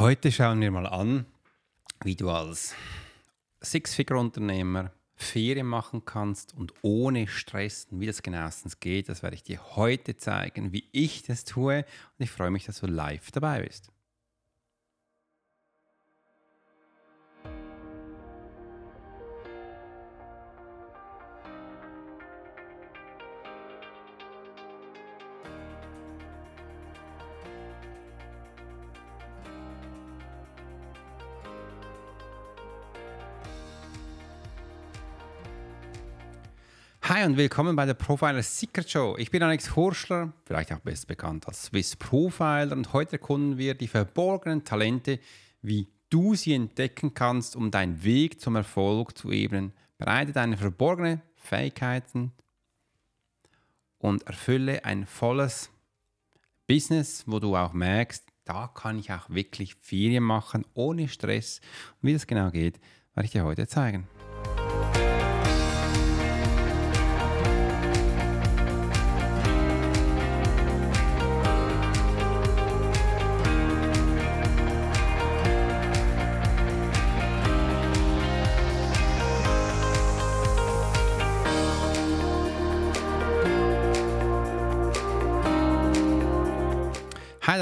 Heute schauen wir mal an, wie du als Six-Figure-Unternehmer Ferien machen kannst und ohne Stress, wie das genauestens geht. Das werde ich dir heute zeigen, wie ich das tue. Und ich freue mich, dass du live dabei bist. Hi und willkommen bei der Profiler Secret Show. Ich bin Alex Horschler, vielleicht auch best bekannt als Swiss Profiler und heute erkunden wir die verborgenen Talente, wie du sie entdecken kannst, um deinen Weg zum Erfolg zu ebnen. Bereite deine verborgenen Fähigkeiten und erfülle ein volles Business, wo du auch merkst, da kann ich auch wirklich Ferien machen, ohne Stress. Und wie das genau geht, werde ich dir heute zeigen.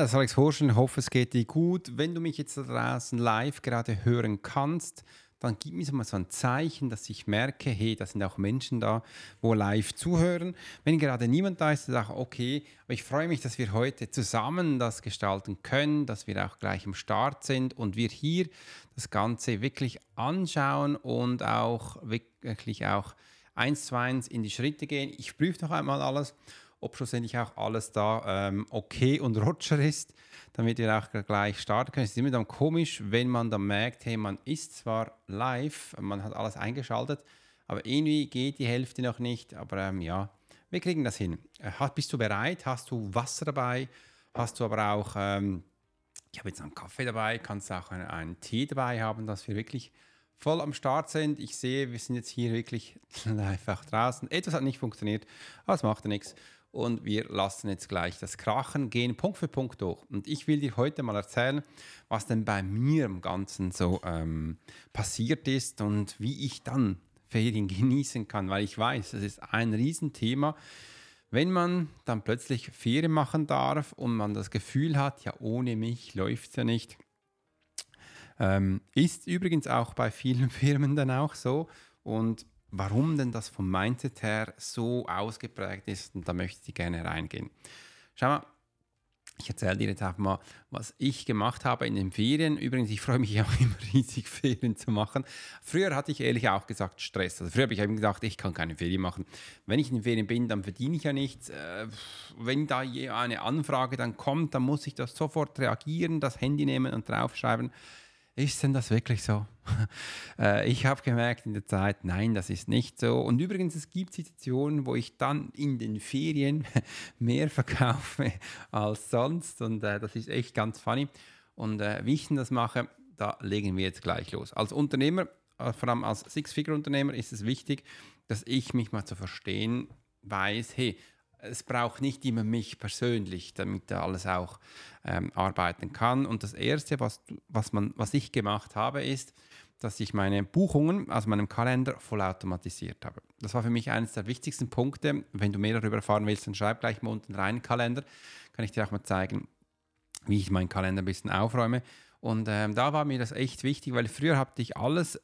Ist Alex Horschen. Hoffe, es geht dir gut. Wenn du mich jetzt da draußen live gerade hören kannst, dann gib mir so mal so ein Zeichen, dass ich merke, hey, da sind auch Menschen da, wo live zuhören. Wenn gerade niemand da ist, dann sage ich, okay, aber ich freue mich, dass wir heute zusammen das gestalten können, dass wir auch gleich am Start sind und wir hier das Ganze wirklich anschauen und auch wirklich auch eins zu eins in die Schritte gehen. Ich prüfe noch einmal alles ob schlussendlich auch alles da ähm, okay und Roger ist, damit wir auch gleich starten können. Es ist immer dann komisch, wenn man dann merkt, hey, man ist zwar live, man hat alles eingeschaltet, aber irgendwie geht die Hälfte noch nicht. Aber ähm, ja, wir kriegen das hin. Äh, bist du bereit? Hast du Wasser dabei? Hast du aber auch, ähm, ich habe jetzt einen Kaffee dabei, kannst auch einen, einen Tee dabei haben, dass wir wirklich voll am Start sind. Ich sehe, wir sind jetzt hier wirklich live auch draußen. Etwas hat nicht funktioniert, aber es macht ja nichts und wir lassen jetzt gleich das Krachen gehen, Punkt für Punkt durch. Und ich will dir heute mal erzählen, was denn bei mir im Ganzen so ähm, passiert ist und wie ich dann Ferien genießen kann, weil ich weiß, es ist ein Riesenthema. Wenn man dann plötzlich Ferien machen darf und man das Gefühl hat, ja, ohne mich läuft es ja nicht, ähm, ist übrigens auch bei vielen Firmen dann auch so. Und warum denn das vom Mindset her so ausgeprägt ist. Und da möchte ich gerne reingehen. Schau mal, ich erzähle dir jetzt einfach mal, was ich gemacht habe in den Ferien. Übrigens, ich freue mich auch immer riesig, Ferien zu machen. Früher hatte ich ehrlich auch gesagt Stress. Also früher habe ich eben gesagt, ich kann keine Ferien machen. Wenn ich in den Ferien bin, dann verdiene ich ja nichts. Äh, wenn da eine Anfrage dann kommt, dann muss ich das sofort reagieren, das Handy nehmen und draufschreiben. Ist denn das wirklich so? Äh, ich habe gemerkt in der Zeit, nein, das ist nicht so. Und übrigens, es gibt Situationen, wo ich dann in den Ferien mehr verkaufe als sonst. Und äh, das ist echt ganz funny. Und äh, wie ich denn das mache, da legen wir jetzt gleich los. Als Unternehmer, äh, vor allem als Six-Figure-Unternehmer, ist es wichtig, dass ich mich mal zu verstehen weiß, hey, es braucht nicht immer mich persönlich, damit er alles auch ähm, arbeiten kann. Und das Erste, was, was, man, was ich gemacht habe, ist, dass ich meine Buchungen aus meinem Kalender vollautomatisiert habe. Das war für mich eines der wichtigsten Punkte. Wenn du mehr darüber erfahren willst, dann schreib gleich mal unten rein Kalender. Kann ich dir auch mal zeigen, wie ich meinen Kalender ein bisschen aufräume. Und ähm, da war mir das echt wichtig, weil früher hatte ich alles,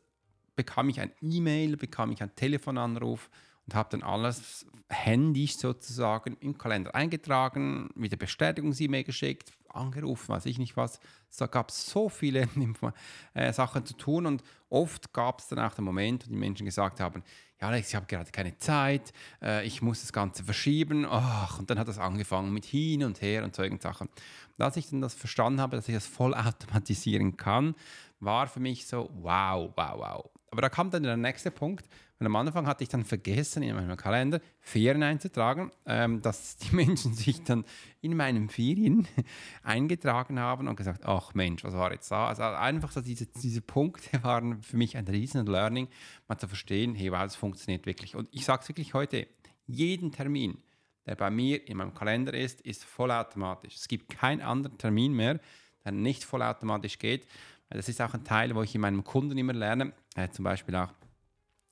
bekam ich ein E-Mail, bekam ich einen Telefonanruf und habe dann alles händisch sozusagen im Kalender eingetragen, wieder Bestätigungs-E-Mail geschickt, angerufen, weiß ich nicht was. Da gab es so viele äh, Sachen zu tun und oft gab es dann auch den Moment, wo die Menschen gesagt haben, ja Alex, ich habe gerade keine Zeit, äh, ich muss das Ganze verschieben. Ach, und dann hat das angefangen mit hin und her und solchen Sachen. Und als ich dann das verstanden habe, dass ich das voll automatisieren kann, war für mich so, wow, wow, wow. Aber da kam dann der nächste Punkt, und am Anfang hatte ich dann vergessen, in meinem Kalender Ferien einzutragen, ähm, dass die Menschen sich dann in meinen Ferien eingetragen haben und gesagt, ach Mensch, was war jetzt da? Also einfach so diese, diese Punkte waren für mich ein riesen Learning, mal zu verstehen, hey, wow, das funktioniert wirklich. Und ich sage es wirklich heute, jeden Termin, der bei mir in meinem Kalender ist, ist vollautomatisch. Es gibt keinen anderen Termin mehr, der nicht vollautomatisch geht. Das ist auch ein Teil, wo ich in meinem Kunden immer lerne. Äh, zum Beispiel auch,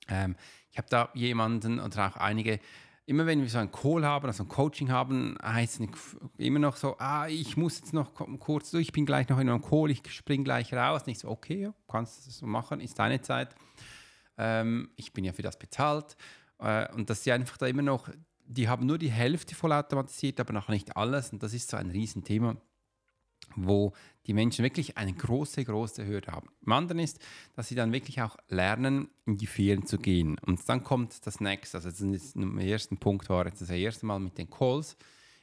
ähm, ich habe da jemanden oder auch einige, immer wenn wir so einen Call haben, also ein Coaching haben, heißt es immer noch so, ah, ich muss jetzt noch kurz durch, ich bin gleich noch in einem Call, ich springe gleich raus. Nicht so, okay, kannst du das so machen, ist deine Zeit. Ähm, ich bin ja für das bezahlt. Äh, und dass sie einfach da immer noch, die haben nur die Hälfte vollautomatisiert, aber noch nicht alles. Und das ist so ein Riesenthema wo die Menschen wirklich eine große, große Hürde haben. Im anderen ist, dass sie dann wirklich auch lernen, in die Firmen zu gehen. Und dann kommt das nächste. Also das ist im ersten Punkt war jetzt das erste Mal mit den Calls.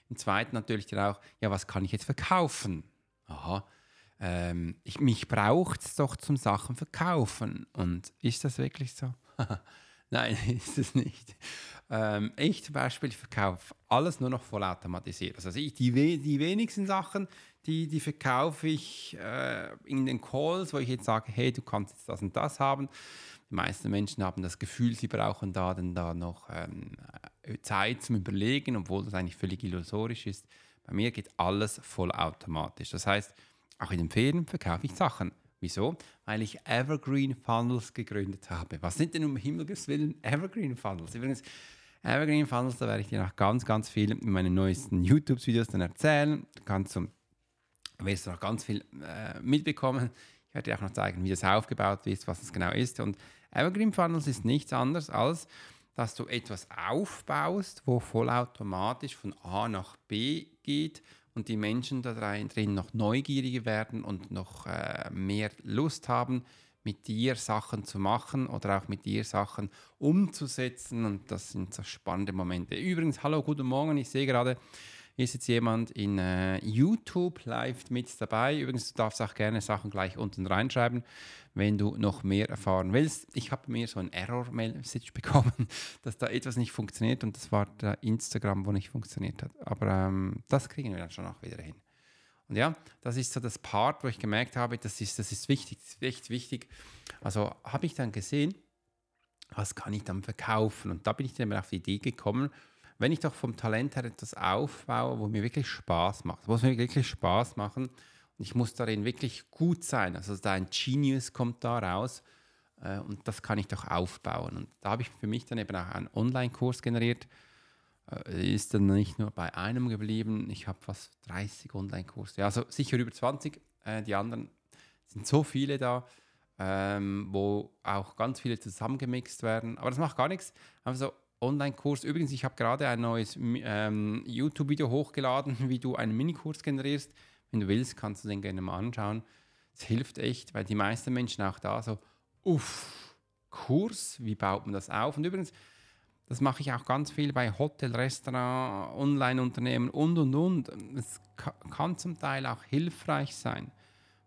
Im zweiten natürlich dann auch, ja, was kann ich jetzt verkaufen? Aha, ähm, ich, mich braucht es doch zum Sachen verkaufen. Und ist das wirklich so? Nein, ist es nicht. Ähm, ich zum Beispiel verkaufe alles nur noch vollautomatisiert. Also ich, die, die wenigsten Sachen, die, die verkaufe ich äh, in den Calls, wo ich jetzt sage, hey, du kannst jetzt das und das haben. Die meisten Menschen haben das Gefühl, sie brauchen da dann da noch ähm, Zeit zum Überlegen, obwohl das eigentlich völlig illusorisch ist. Bei mir geht alles vollautomatisch. Das heißt, auch in den Ferien verkaufe ich Sachen. Wieso? Weil ich Evergreen Funnels gegründet habe. Was sind denn um Himmels Willen Evergreen Funnels? Übrigens, Evergreen Funnels, da werde ich dir noch ganz, ganz viel in meinen neuesten YouTube-Videos dann erzählen. Du kannst zum wirst du noch ganz viel äh, mitbekommen. Ich werde dir auch noch zeigen, wie das aufgebaut ist, was es genau ist. Und Evergreen Funnels ist nichts anderes als, dass du etwas aufbaust, wo vollautomatisch von A nach B geht und die Menschen da drin noch neugieriger werden und noch äh, mehr Lust haben, mit dir Sachen zu machen oder auch mit dir Sachen umzusetzen. Und das sind so spannende Momente. Übrigens, hallo, guten Morgen. Ich sehe gerade, ist jetzt jemand in äh, YouTube live mit dabei. Übrigens, du darfst auch gerne Sachen gleich unten reinschreiben, wenn du noch mehr erfahren willst. Ich habe mir so ein Error-Message bekommen, dass da etwas nicht funktioniert und das war der Instagram, wo nicht funktioniert hat. Aber ähm, das kriegen wir dann schon auch wieder hin. Und ja, das ist so das Part, wo ich gemerkt habe, das ist, das ist wichtig, das ist echt wichtig. Also habe ich dann gesehen, was kann ich dann verkaufen? Und da bin ich dann auf die Idee gekommen, wenn ich doch vom Talent her etwas aufbaue, wo mir wirklich Spaß macht, wo es mir wirklich Spaß machen und ich muss darin wirklich gut sein, also dein Genius kommt da raus äh, und das kann ich doch aufbauen. Und da habe ich für mich dann eben auch einen Online-Kurs generiert, äh, ist dann nicht nur bei einem geblieben, ich habe fast 30 Online-Kurse, also sicher über 20, äh, die anderen sind so viele da, ähm, wo auch ganz viele zusammengemixt werden, aber das macht gar nichts, einfach so Online-Kurs. Übrigens, ich habe gerade ein neues ähm, YouTube-Video hochgeladen, wie du einen Minikurs generierst. Wenn du willst, kannst du den gerne mal anschauen. Es hilft echt, weil die meisten Menschen auch da so, uff, Kurs, wie baut man das auf? Und übrigens, das mache ich auch ganz viel bei Hotel, Restaurant, Online-Unternehmen und, und, und. Es kann zum Teil auch hilfreich sein,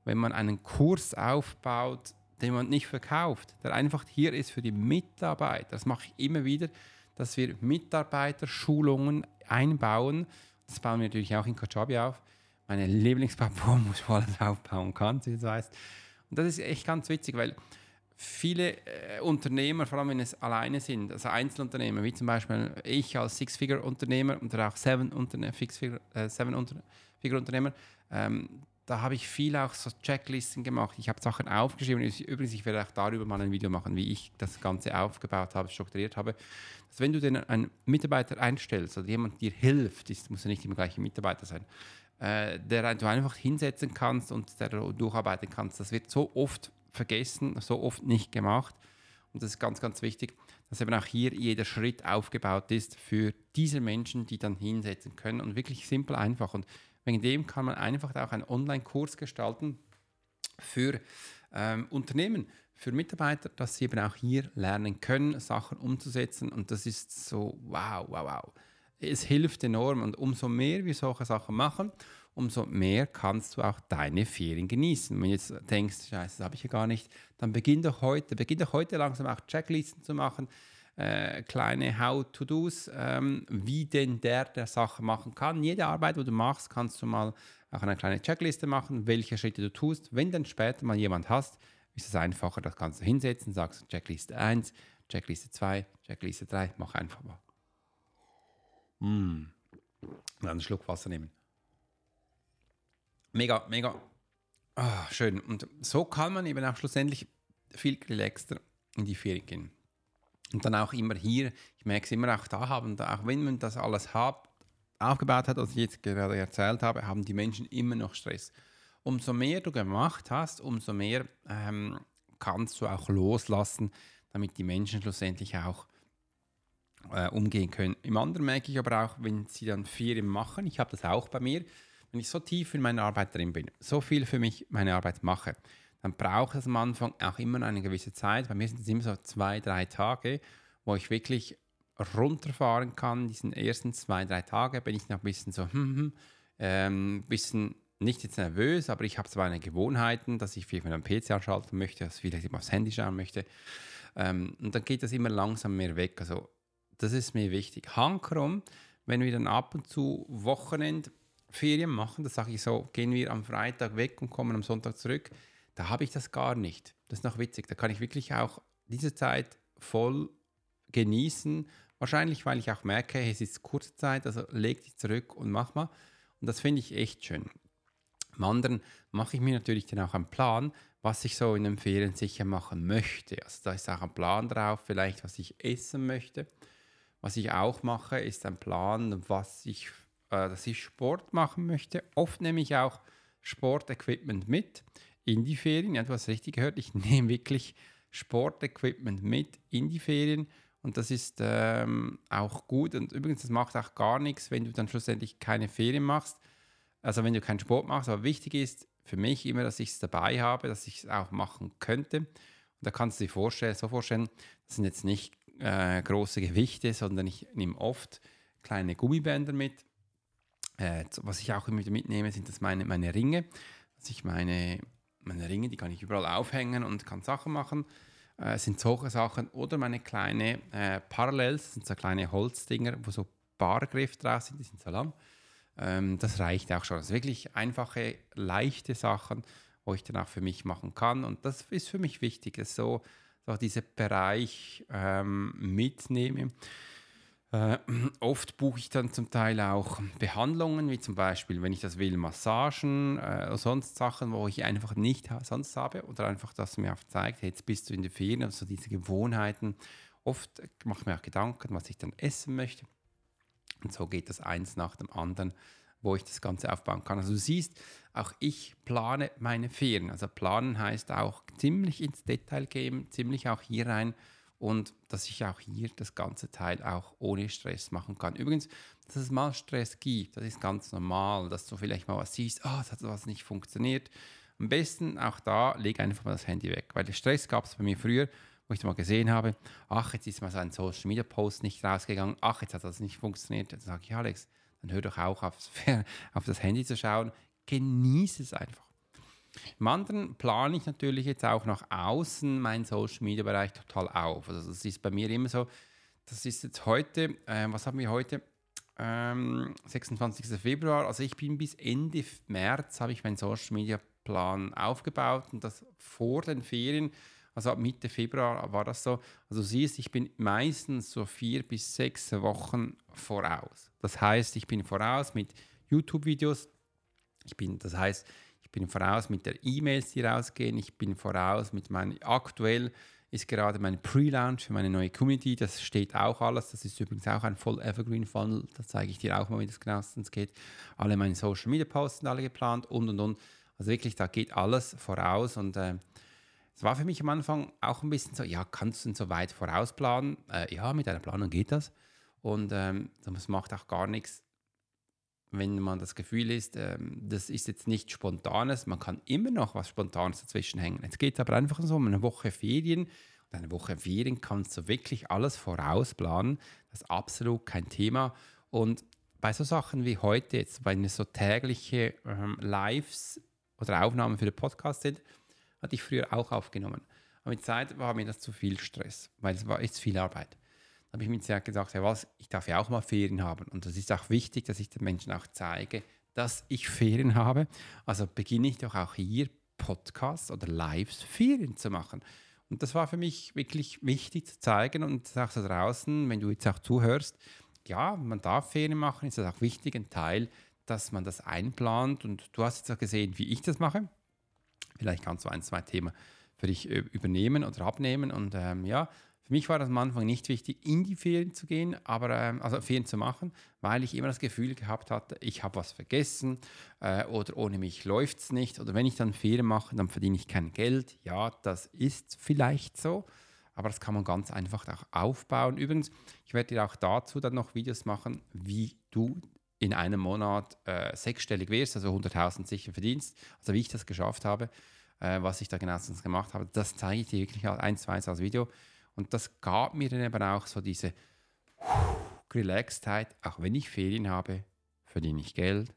wenn man einen Kurs aufbaut, den man nicht verkauft, der einfach hier ist für die Mitarbeiter. Das mache ich immer wieder dass wir Mitarbeiterschulungen einbauen. Das bauen wir natürlich auch in Kajabi auf. Meine Lieblingsplattform, wo ich alles aufbauen kann, wie du weißt. Und das ist echt ganz witzig, weil viele äh, Unternehmer, vor allem wenn es alleine sind, also Einzelunternehmer, wie zum Beispiel ich als Six-Figure-Unternehmer oder auch Seven-Figure-Unternehmer, äh, ähm, da habe ich viel auch so Checklisten gemacht. Ich habe Sachen aufgeschrieben. Übrigens, ich werde auch darüber mal ein Video machen, wie ich das Ganze aufgebaut habe, strukturiert habe. Dass wenn du den einen Mitarbeiter einstellst oder jemand dir hilft, das muss ja nicht immer gleich ein Mitarbeiter sein, äh, der du einfach hinsetzen kannst und der du durcharbeiten kannst. Das wird so oft vergessen, so oft nicht gemacht. Und das ist ganz, ganz wichtig, dass eben auch hier jeder Schritt aufgebaut ist für diese Menschen, die dann hinsetzen können und wirklich simpel einfach. Und Wegen dem kann man einfach auch einen Online-Kurs gestalten für ähm, Unternehmen, für Mitarbeiter, dass sie eben auch hier lernen können, Sachen umzusetzen. Und das ist so, wow, wow, wow. Es hilft enorm. Und umso mehr wir solche Sachen machen, umso mehr kannst du auch deine Ferien genießen. Wenn du jetzt denkst, scheiße, das habe ich ja gar nicht, dann beginn doch heute, beginn doch heute langsam auch Checklisten zu machen, äh, kleine How-to-Dos, ähm, wie denn der der Sache machen kann. Jede Arbeit, die du machst, kannst du mal auch eine kleine Checkliste machen, welche Schritte du tust. Wenn dann später mal jemand hast, ist es einfacher, das kannst du hinsetzen, sagst Checkliste 1, Checkliste 2, Checkliste 3, mach einfach mal. Mm. Dann einen Schluck Wasser nehmen. Mega, mega Ah, schön. Und so kann man eben auch schlussendlich viel relaxter in die Ferien gehen. Und dann auch immer hier, ich merke es immer auch da haben, auch wenn man das alles hat, aufgebaut hat, was ich jetzt gerade erzählt habe, haben die Menschen immer noch Stress. Umso mehr du gemacht hast, umso mehr ähm, kannst du auch loslassen, damit die Menschen schlussendlich auch äh, umgehen können. Im anderen merke ich aber auch, wenn sie dann Ferien machen, ich habe das auch bei mir, wenn ich so tief in meiner Arbeit drin bin, so viel für mich meine Arbeit mache, dann braucht es am Anfang auch immer eine gewisse Zeit. Bei mir sind es immer so zwei, drei Tage, wo ich wirklich runterfahren kann. Diesen ersten zwei, drei Tage bin ich noch ein bisschen so, hm, hm, ähm, bisschen nicht jetzt nervös, aber ich habe zwar eine Gewohnheiten, dass ich vielleicht mit einem PC anschalten möchte, dass ich vielleicht immer aufs Handy schauen möchte. Ähm, und dann geht das immer langsam mehr weg. Also das ist mir wichtig. Hankerum, wenn wir dann ab und zu Wochenend Ferien machen, das sage ich so, gehen wir am Freitag weg und kommen am Sonntag zurück, da habe ich das gar nicht. Das ist noch witzig. Da kann ich wirklich auch diese Zeit voll genießen. Wahrscheinlich, weil ich auch merke, es ist kurze Zeit, also leg dich zurück und mach mal. Und das finde ich echt schön. Im anderen mache ich mir natürlich dann auch einen Plan, was ich so in den Ferien sicher machen möchte. Also da ist auch ein Plan drauf, vielleicht was ich essen möchte. Was ich auch mache, ist ein Plan, was ich, äh, dass ich Sport machen möchte. Oft nehme ich auch Sportequipment mit in die Ferien. Ja, du hast richtig gehört, ich nehme wirklich Sportequipment mit in die Ferien und das ist ähm, auch gut. Und übrigens, das macht auch gar nichts, wenn du dann schlussendlich keine Ferien machst. Also wenn du keinen Sport machst. Aber wichtig ist für mich immer, dass ich es dabei habe, dass ich es auch machen könnte. Und da kannst du dir vorstellen, so vorstellen, das sind jetzt nicht äh, große Gewichte, sondern ich nehme oft kleine Gummibänder mit. Äh, was ich auch immer mitnehme, sind das meine, meine Ringe. Dass ich meine, meine Ringe, die kann ich überall aufhängen und kann Sachen machen äh, sind solche Sachen. Oder meine kleine äh, Parallels, sind so kleine Holzdinger, wo so Bargriff drauf sind, die sind so lang. Ähm, das reicht auch schon. Sind wirklich einfache, leichte Sachen, wo ich dann auch für mich machen kann. Und das ist für mich wichtig, dass so, so diesen Bereich ähm, mitnehme. Äh, oft buche ich dann zum Teil auch Behandlungen, wie zum Beispiel, wenn ich das will, Massagen, äh, sonst Sachen, wo ich einfach nicht sonst habe oder einfach, dass mir auch zeigt, jetzt bist du in der Ferien, also diese Gewohnheiten. Oft mache ich mir auch Gedanken, was ich dann essen möchte. Und so geht das eins nach dem anderen, wo ich das Ganze aufbauen kann. Also du siehst, auch ich plane meine Ferien. Also planen heißt auch ziemlich ins Detail gehen, ziemlich auch hier rein und dass ich auch hier das ganze Teil auch ohne Stress machen kann. Übrigens, dass es mal Stress gibt, das ist ganz normal, dass du vielleicht mal was siehst, oh, das hat was nicht funktioniert. Am besten auch da, leg einfach mal das Handy weg, weil der Stress gab es bei mir früher, wo ich mal gesehen habe, ach, jetzt ist mal so ein Social Media Post nicht rausgegangen, ach, jetzt hat das nicht funktioniert. Dann sage ich, Alex, dann hör doch auch auf, auf das Handy zu schauen, genieße es einfach. Im anderen plane ich natürlich jetzt auch nach außen meinen Social Media Bereich total auf. Also das ist bei mir immer so, das ist jetzt heute, äh, was haben wir heute? Ähm, 26. Februar, also ich bin bis Ende März habe ich meinen Social Media Plan aufgebaut und das vor den Ferien, also ab Mitte Februar war das so. Also du siehst, ich bin meistens so vier bis sechs Wochen voraus. Das heißt, ich bin voraus mit YouTube-Videos. Ich bin, das heißt, bin voraus mit der E-Mails, die rausgehen. Ich bin voraus mit meinem, aktuell ist gerade mein Pre-Launch für meine neue Community. Das steht auch alles. Das ist übrigens auch ein voll Evergreen Funnel. Da zeige ich dir auch mal, wie das genauestens geht. Alle meine Social Media Posts sind alle geplant und und und. Also wirklich, da geht alles voraus und äh, es war für mich am Anfang auch ein bisschen so, ja, kannst du denn so weit vorausplanen? Äh, ja, mit einer Planung geht das. Und ähm, das macht auch gar nichts, wenn man das Gefühl ist, ähm, das ist jetzt nicht Spontanes, man kann immer noch was Spontanes dazwischen hängen. Jetzt geht es aber einfach so um eine Woche Ferien. Und eine Woche Ferien kannst du wirklich alles vorausplanen. Das ist absolut kein Thema. Und bei so Sachen wie heute, jetzt, wenn es so tägliche ähm, Lives oder Aufnahmen für den Podcast sind, hatte ich früher auch aufgenommen. Aber mit Zeit war mir das zu viel Stress, weil es war echt viel Arbeit habe ich mir gesagt, ja was, ich darf ja auch mal Ferien haben. Und das ist auch wichtig, dass ich den Menschen auch zeige, dass ich Ferien habe. Also beginne ich doch auch hier Podcasts oder Lives Ferien zu machen. Und das war für mich wirklich wichtig zu zeigen und auch da draußen, wenn du jetzt auch zuhörst, ja, man darf Ferien machen, ist das auch wichtig, ein Teil, dass man das einplant. Und du hast jetzt auch gesehen, wie ich das mache. Vielleicht kannst du ein, zwei Themen für dich äh, übernehmen oder abnehmen. Und ähm, ja, für mich war das am Anfang nicht wichtig, in die Ferien zu gehen, aber ähm, also Ferien zu machen, weil ich immer das Gefühl gehabt hatte, ich habe was vergessen äh, oder ohne mich läuft es nicht. Oder wenn ich dann Ferien mache, dann verdiene ich kein Geld. Ja, das ist vielleicht so, aber das kann man ganz einfach auch aufbauen. Übrigens, ich werde dir auch dazu dann noch Videos machen, wie du in einem Monat äh, sechsstellig wirst, also 100.000 sicher verdienst, also wie ich das geschafft habe, äh, was ich da genauestens gemacht habe. Das zeige ich dir wirklich eins zu eins als Video. Und das gab mir dann eben auch so diese Relaxedheit, auch wenn ich Ferien habe, verdiene ich Geld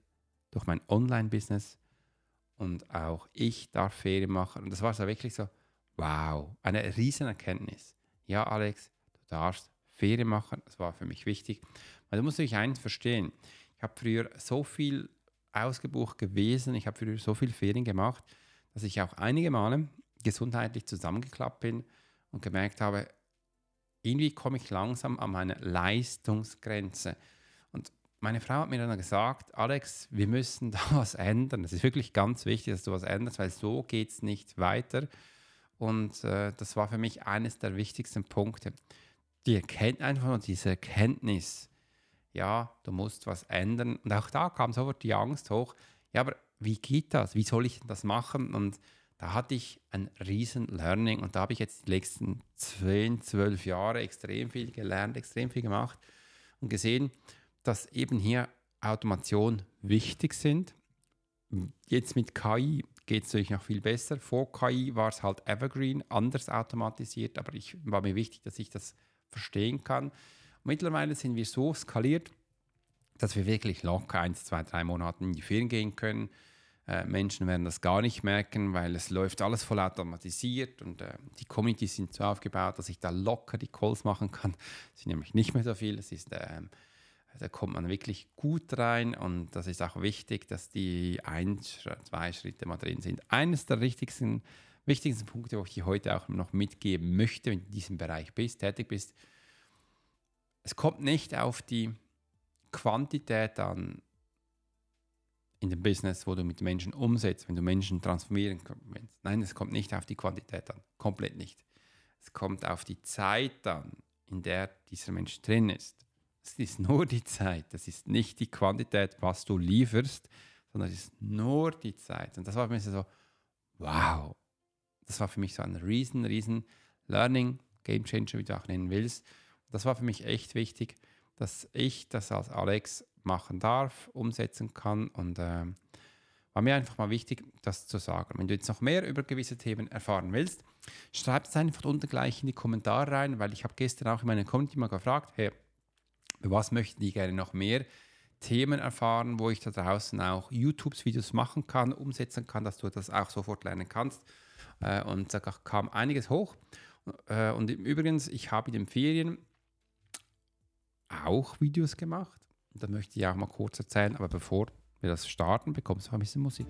durch mein Online-Business und auch ich darf Ferien machen. Und das war so wirklich so, wow, eine riesen Erkenntnis. Ja, Alex, du darfst Ferien machen. Das war für mich wichtig. Weil du musst dich eins verstehen. Ich habe früher so viel ausgebucht gewesen, ich habe früher so viel Ferien gemacht, dass ich auch einige Male gesundheitlich zusammengeklappt bin und gemerkt habe, irgendwie komme ich langsam an meine Leistungsgrenze. Und meine Frau hat mir dann gesagt, Alex, wir müssen da was ändern. Es ist wirklich ganz wichtig, dass du was änderst, weil so geht es nicht weiter. Und äh, das war für mich eines der wichtigsten Punkte. Die Erkenntnis, einfach nur diese Erkenntnis, ja, du musst was ändern. Und auch da kam sofort die Angst hoch, ja, aber wie geht das? Wie soll ich das machen? Und da hatte ich ein riesen Learning und da habe ich jetzt die letzten 10, 12 Jahre extrem viel gelernt, extrem viel gemacht und gesehen, dass eben hier Automation wichtig sind. Jetzt mit KI geht es natürlich noch viel besser. Vor KI war es halt Evergreen, anders automatisiert, aber ich war mir wichtig, dass ich das verstehen kann. Mittlerweile sind wir so skaliert, dass wir wirklich locker eins, zwei, drei Monate in die Ferien gehen können. Äh, Menschen werden das gar nicht merken, weil es läuft alles voll automatisiert und äh, die Communities sind so aufgebaut, dass ich da locker die Calls machen kann. Es sind nämlich nicht mehr so viel. Es ist, äh, da kommt man wirklich gut rein und das ist auch wichtig, dass die ein, zwei Schritte mal drin sind. Eines der wichtigsten, wichtigsten Punkte, wo ich dir heute auch noch mitgeben möchte, wenn du in diesem Bereich bist, tätig bist, es kommt nicht auf die Quantität an in dem Business, wo du mit Menschen umsetzt, wenn du Menschen transformieren kannst. Nein, es kommt nicht auf die Quantität an, komplett nicht. Es kommt auf die Zeit an, in der dieser Mensch drin ist. Es ist nur die Zeit, das ist nicht die Quantität, was du lieferst, sondern es ist nur die Zeit. Und das war für mich so, wow, das war für mich so ein riesen, riesen Learning, Game Changer, wie du auch nennen willst das war für mich echt wichtig, dass ich das als Alex machen darf, umsetzen kann und äh, war mir einfach mal wichtig, das zu sagen. Wenn du jetzt noch mehr über gewisse Themen erfahren willst, schreib es einfach unten gleich in die Kommentare rein, weil ich habe gestern auch in meiner Community mal gefragt, hey, was möchten die gerne noch mehr Themen erfahren, wo ich da draußen auch YouTube-Videos machen kann, umsetzen kann, dass du das auch sofort lernen kannst. Äh, und da kam einiges hoch. Äh, und übrigens, ich habe in den Ferien auch Videos gemacht. Da möchte ich auch mal kurz erzählen, aber bevor wir das starten, bekommst du ein bisschen Musik.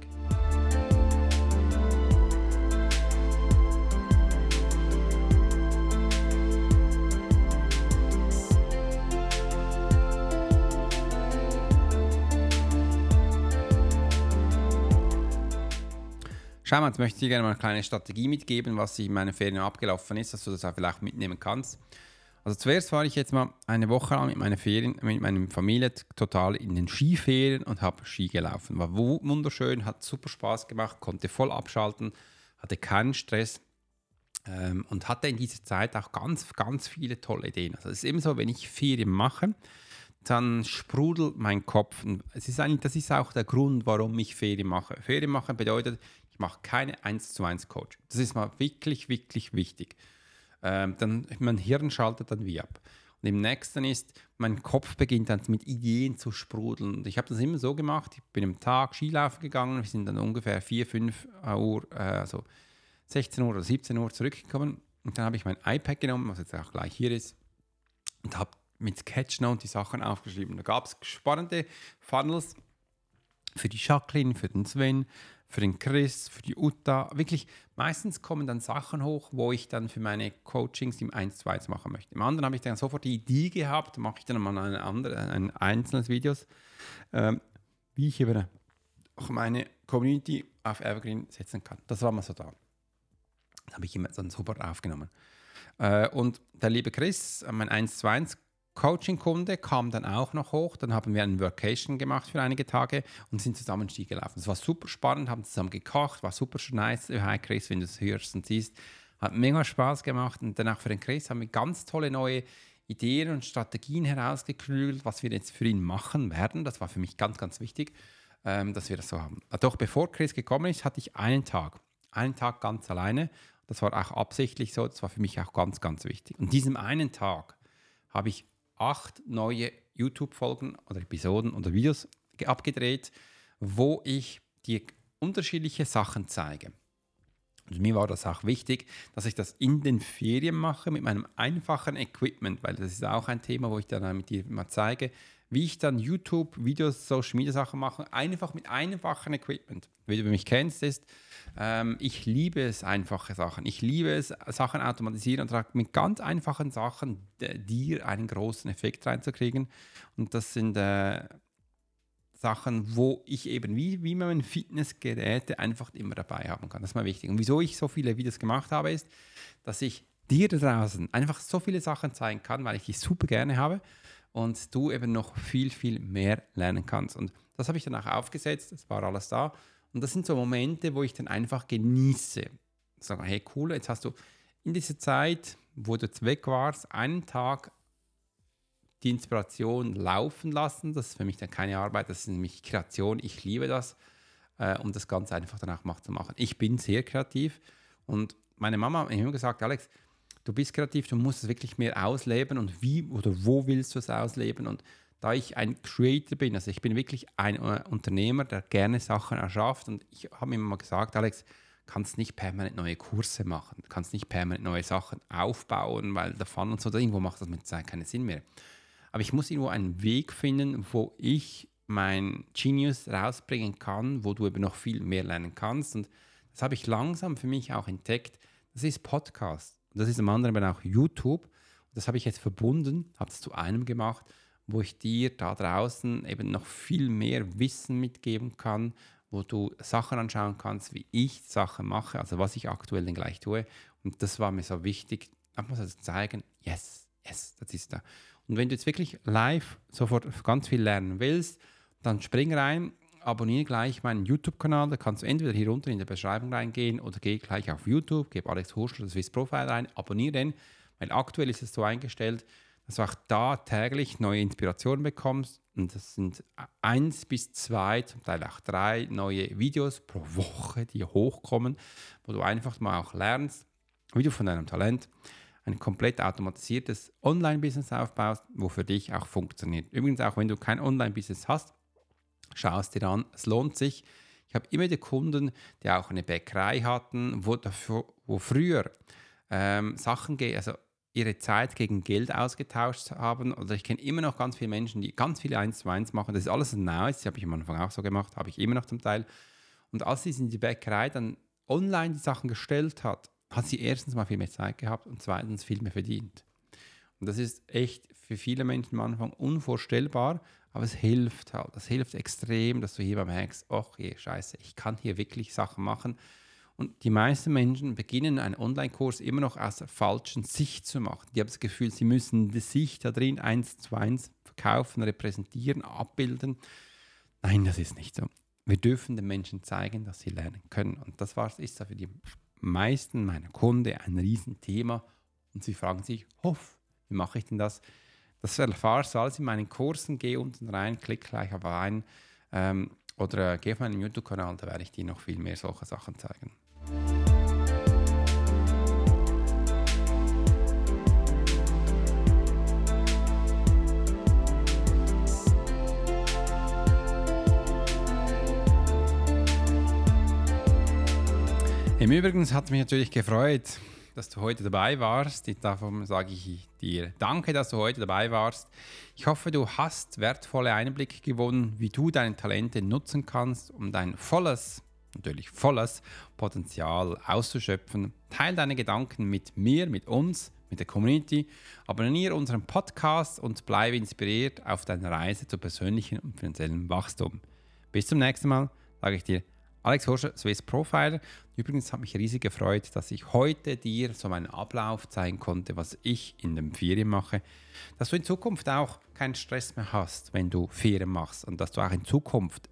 Schau mal, jetzt möchte ich dir gerne mal eine kleine Strategie mitgeben, was in meinen Ferien abgelaufen ist, dass du das auch vielleicht mitnehmen kannst. Also zuerst war ich jetzt mal eine Woche lang mit meiner Ferien, mit meiner Familie total in den Skiferien und habe Ski gelaufen. War wunderschön, hat super Spaß gemacht, konnte voll abschalten, hatte keinen Stress ähm, und hatte in dieser Zeit auch ganz, ganz viele tolle Ideen. Also es ist eben so, wenn ich Ferien mache, dann sprudelt mein Kopf. Und es ist eigentlich, das ist auch der Grund, warum ich Ferien mache. Ferien machen bedeutet, ich mache keine 1 zu 1 Coach. Das ist mal wirklich, wirklich wichtig ähm, dann mein Hirn schaltet dann wie ab. Und im nächsten ist, mein Kopf beginnt dann mit Ideen zu sprudeln. Und ich habe das immer so gemacht, ich bin am Tag Skilaufen gegangen, wir sind dann ungefähr 4, 5 Uhr, äh, also 16 Uhr oder 17 Uhr zurückgekommen. Und dann habe ich mein iPad genommen, was jetzt auch gleich hier ist, und habe mit Sketchnote die Sachen aufgeschrieben. Da gab es spannende Funnels für die Jacqueline, für den Sven, für den Chris, für die Uta. Wirklich, meistens kommen dann Sachen hoch, wo ich dann für meine Coachings im 1 2 machen möchte. Im anderen habe ich dann sofort die Idee gehabt, mache ich dann mal eine andere, ein einzelnes Videos, ähm, wie ich über auch meine Community auf Evergreen setzen kann. Das war mal so da. Das habe ich immer dann super aufgenommen. Äh, und der liebe Chris, mein 1 zu 1 Coaching-Kunde kam dann auch noch hoch. Dann haben wir einen Workation gemacht für einige Tage und sind zusammen Ski gelaufen. Das war super spannend, haben zusammen gekocht, war super nice. Hi Chris, wenn du es hörst und siehst. Hat mega Spaß gemacht. Und danach für den Chris haben wir ganz tolle neue Ideen und Strategien herausgeklügelt, was wir jetzt für ihn machen werden. Das war für mich ganz, ganz wichtig, ähm, dass wir das so haben. Doch bevor Chris gekommen ist, hatte ich einen Tag. Einen Tag ganz alleine. Das war auch absichtlich so. Das war für mich auch ganz, ganz wichtig. Und diesem einen Tag habe ich acht neue YouTube-Folgen oder Episoden oder Videos abgedreht, wo ich dir unterschiedliche Sachen zeige. Und mir war das auch wichtig, dass ich das in den Ferien mache mit meinem einfachen Equipment, weil das ist auch ein Thema, wo ich dann mit dir mal zeige, wie ich dann YouTube-Videos, Social Media Sachen mache, einfach mit einfachen Equipment. Wie du mich kennst, ist, ähm, ich liebe es, einfache Sachen. Ich liebe es, Sachen automatisieren und mit ganz einfachen Sachen dir einen großen Effekt reinzukriegen. Und das sind äh, Sachen, wo ich eben wie, wie man Fitnessgeräte einfach immer dabei haben kann. Das ist mal wichtig. Und wieso ich so viele Videos gemacht habe, ist, dass ich dir draußen einfach so viele Sachen zeigen kann, weil ich die super gerne habe und du eben noch viel, viel mehr lernen kannst. Und das habe ich dann auch aufgesetzt, das war alles da. Und das sind so Momente, wo ich dann einfach genieße. Sage, hey cool, jetzt hast du in dieser Zeit, wo du jetzt weg warst, einen Tag die Inspiration laufen lassen. Das ist für mich dann keine Arbeit, das ist nämlich Kreation. Ich liebe das, äh, um das Ganze einfach danach zu machen. Ich bin sehr kreativ und meine Mama hat mir immer gesagt, Alex, du bist kreativ, du musst es wirklich mehr ausleben und wie oder wo willst du es ausleben? Und da ich ein Creator bin, also ich bin wirklich ein äh, Unternehmer, der gerne Sachen erschafft und ich habe mir immer mal gesagt, Alex, kannst nicht permanent neue Kurse machen, kannst nicht permanent neue Sachen aufbauen, weil Fun und so, irgendwo macht das mit Zeit keinen Sinn mehr. Aber ich muss irgendwo einen Weg finden, wo ich mein Genius rausbringen kann, wo du eben noch viel mehr lernen kannst. Und das habe ich langsam für mich auch entdeckt. Das ist Podcast. Und das ist am anderen auch YouTube. Das habe ich jetzt verbunden, habe es zu einem gemacht, wo ich dir da draußen eben noch viel mehr Wissen mitgeben kann, wo du Sachen anschauen kannst, wie ich Sachen mache, also was ich aktuell denn gleich tue. Und das war mir so wichtig, einfach mal zu zeigen, yes, yes, das ist da. Und wenn du jetzt wirklich live sofort ganz viel lernen willst, dann spring rein abonniere gleich meinen YouTube-Kanal. Da kannst du entweder hier unten in der Beschreibung reingehen oder geh gleich auf YouTube, gib Alex Hurschel das Swiss Profile rein, abonniere den, weil aktuell ist es so eingestellt, dass du auch da täglich neue Inspirationen bekommst. Und das sind eins bis zwei, zum Teil auch drei neue Videos pro Woche, die hochkommen, wo du einfach mal auch lernst, wie du von deinem Talent ein komplett automatisiertes Online-Business aufbaust, wo für dich auch funktioniert. Übrigens auch, wenn du kein Online-Business hast, schau es dir an, es lohnt sich. Ich habe immer die Kunden, die auch eine Bäckerei hatten, wo, dafür, wo früher ähm, Sachen, also ihre Zeit gegen Geld ausgetauscht haben. Oder ich kenne immer noch ganz viele Menschen, die ganz viele 1 zu 1 machen. Das ist alles nice, das habe ich am Anfang auch so gemacht, habe ich immer noch zum Teil. Und als sie in die Bäckerei dann online die Sachen gestellt hat, hat sie erstens mal viel mehr Zeit gehabt und zweitens viel mehr verdient. Und das ist echt für viele Menschen am Anfang unvorstellbar, aber es hilft halt. Es hilft extrem, dass du hier merkst, ach je, scheiße, ich kann hier wirklich Sachen machen. Und die meisten Menschen beginnen einen Online-Kurs immer noch aus der falschen Sicht zu machen. Die haben das Gefühl, sie müssen die Sicht da drin eins zu eins verkaufen, repräsentieren, abbilden. Nein, das ist nicht so. Wir dürfen den Menschen zeigen, dass sie lernen können. Und das war, ist für die meisten meiner Kunden ein Riesenthema. Und sie fragen sich, hoff, wie mache ich denn das? Das erfahrst du alles in meinen Kursen. Geh unten rein, klick gleich auf ein ähm, oder äh, geh auf meinen YouTube-Kanal, da werde ich dir noch viel mehr solche Sachen zeigen. Im Übrigen hat mich natürlich gefreut, dass du heute dabei warst. Davon sage ich dir danke, dass du heute dabei warst. Ich hoffe, du hast wertvolle Einblicke gewonnen, wie du deine Talente nutzen kannst, um dein volles, natürlich volles Potenzial auszuschöpfen. Teil deine Gedanken mit mir, mit uns, mit der Community. Abonniere unseren Podcast und bleibe inspiriert auf deiner Reise zu persönlichen und finanziellen Wachstum. Bis zum nächsten Mal, sage ich dir, Alex Horscher, Swiss Profiler. Übrigens hat mich riesig gefreut, dass ich heute dir so meinen Ablauf zeigen konnte, was ich in den Ferien mache, dass du in Zukunft auch keinen Stress mehr hast, wenn du Ferien machst und dass du auch in Zukunft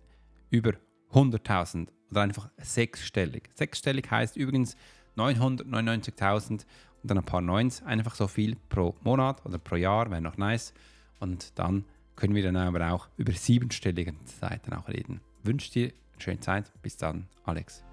über 100.000 oder einfach sechsstellig. Sechsstellig heißt übrigens 999.000 und dann ein paar Neunz, einfach so viel pro Monat oder pro Jahr, wäre noch nice. Und dann können wir dann aber auch über siebenstelligen Seiten auch reden. Wünsche dir schöne Zeit. Bis dann, Alex.